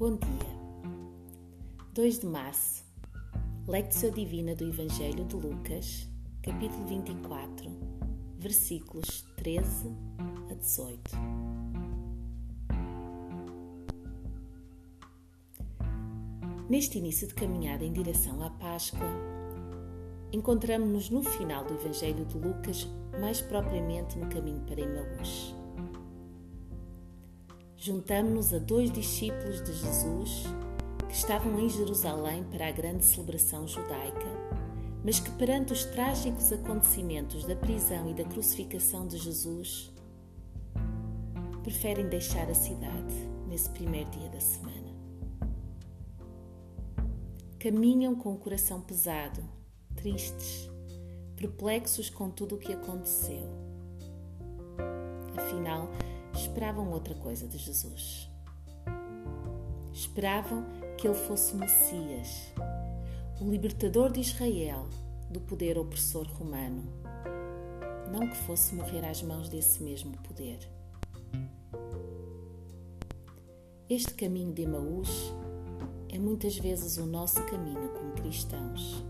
Bom dia. 2 de março. Lectio Divina do Evangelho de Lucas, capítulo 24, versículos 13 a 18. Neste início de caminhada em direção à Páscoa, encontramos-nos no final do Evangelho de Lucas, mais propriamente no caminho para Emaús juntamos-nos a dois discípulos de Jesus que estavam em Jerusalém para a grande celebração judaica, mas que, perante os trágicos acontecimentos da prisão e da crucificação de Jesus, preferem deixar a cidade nesse primeiro dia da semana. Caminham com o coração pesado, tristes, perplexos com tudo o que aconteceu. Afinal, esperavam outra coisa de Jesus. Esperavam que ele fosse o Messias, o libertador de Israel do poder opressor romano. Não que fosse morrer às mãos desse mesmo poder. Este caminho de Emaús é muitas vezes o nosso caminho como cristãos.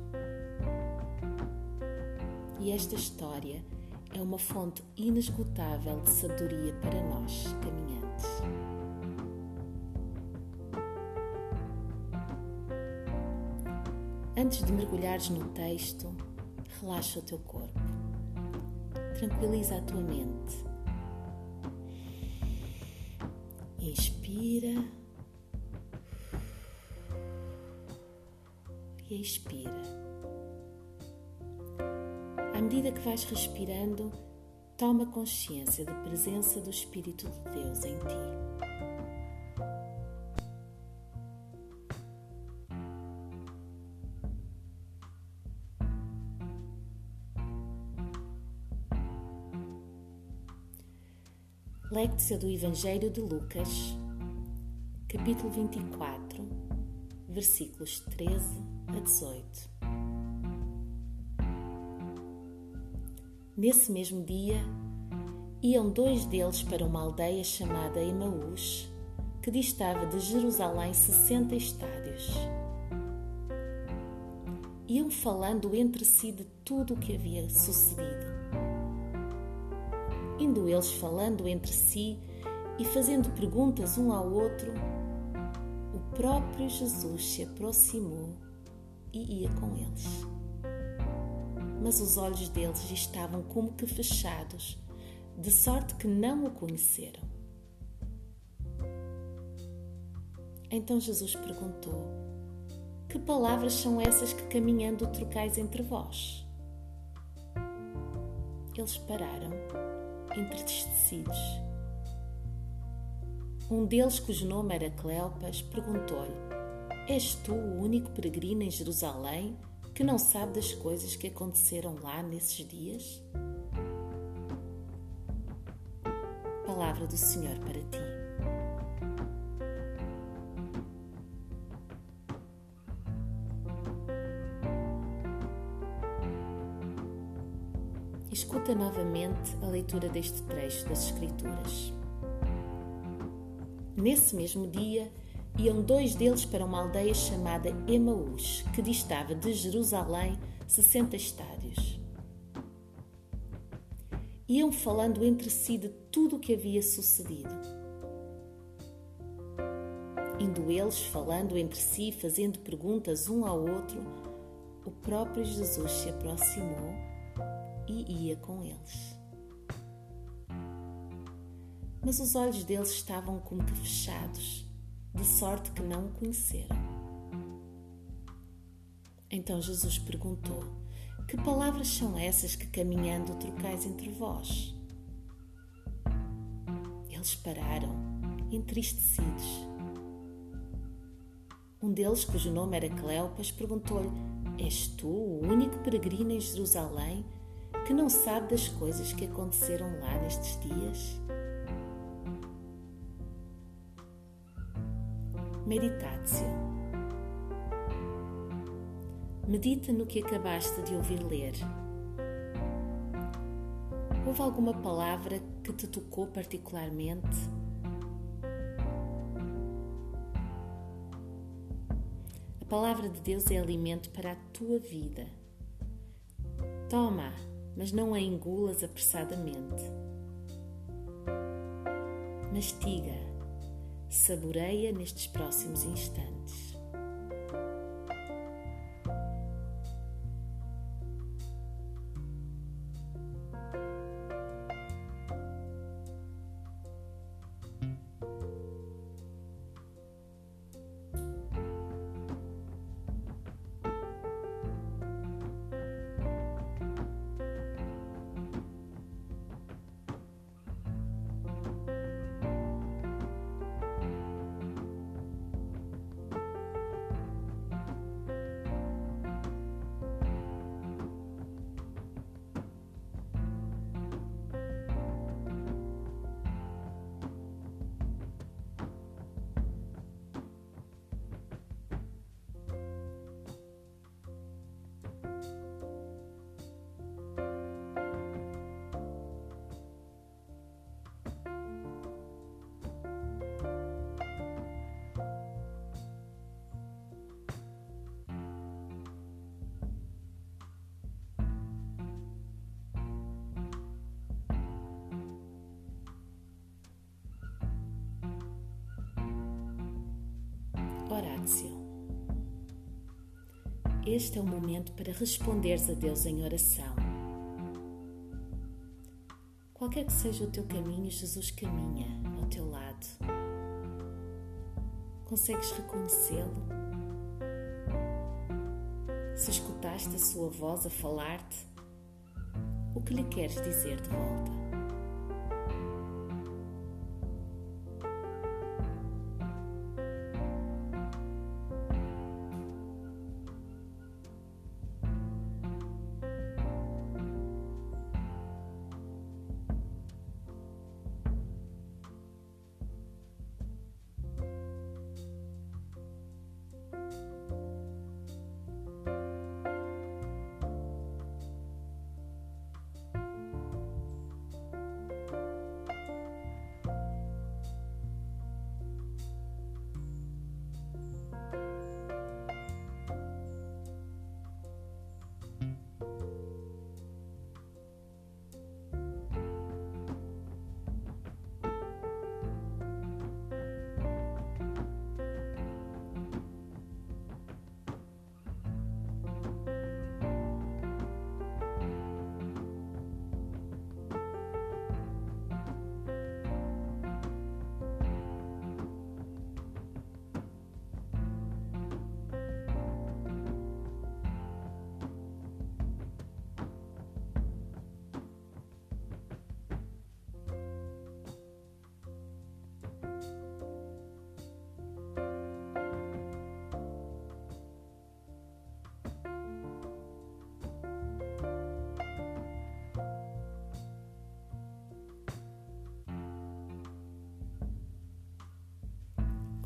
E esta história é uma fonte inesgotável de sabedoria para nós, caminhantes. Antes de mergulhares no texto, relaxa o teu corpo. Tranquiliza a tua mente. Inspira e expira. À medida que vais respirando, toma consciência da presença do Espírito de Deus em ti. Lectio do Evangelho de Lucas, capítulo 24, versículos 13 a 18. Nesse mesmo dia, iam dois deles para uma aldeia chamada Emaús, que distava de Jerusalém sessenta estádios. Iam falando entre si de tudo o que havia sucedido. Indo eles falando entre si e fazendo perguntas um ao outro, o próprio Jesus se aproximou e ia com eles mas os olhos deles estavam como que fechados, de sorte que não o conheceram. Então Jesus perguntou: Que palavras são essas que caminhando trocais entre vós? Eles pararam, entristecidos. Um deles, cujo nome era Cleopas, perguntou-lhe: És tu o único peregrino em Jerusalém que não sabe das coisas que aconteceram lá nesses dias? Palavra do Senhor para ti. Escuta novamente a leitura deste trecho das Escrituras. Nesse mesmo dia, iam dois deles para uma aldeia chamada Emaús, que distava de Jerusalém 60 estádios. Iam falando entre si de tudo o que havia sucedido. Indo eles falando entre si, fazendo perguntas um ao outro, o próprio Jesus se aproximou e ia com eles. Mas os olhos deles estavam como que fechados de sorte que não o conheceram. Então Jesus perguntou: Que palavras são essas que caminhando trocais entre vós? Eles pararam, entristecidos. Um deles, cujo nome era Cleopas, perguntou-lhe: És tu o único peregrino em Jerusalém que não sabe das coisas que aconteceram lá nestes dias? Meditatio. Medita no que acabaste de ouvir ler. Houve alguma palavra que te tocou particularmente? palavra de Deus é alimento para a tua vida. Toma, mas não a engulas apressadamente. Mastiga, saboreia nestes próximos instantes. Este é o momento para responderes a Deus em oração. Qualquer que seja o teu caminho, Jesus caminha ao teu lado. Consegues reconhecê-lo? Se escutaste a sua voz a falar-te, o que lhe queres dizer de volta?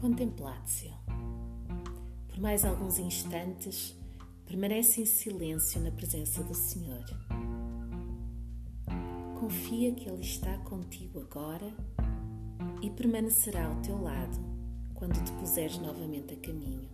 Contemplatio. Por mais alguns instantes, permanece em silêncio na presença do Senhor. Confia que Ele está contigo agora e permanecerá ao teu lado quando te puseres novamente a caminho.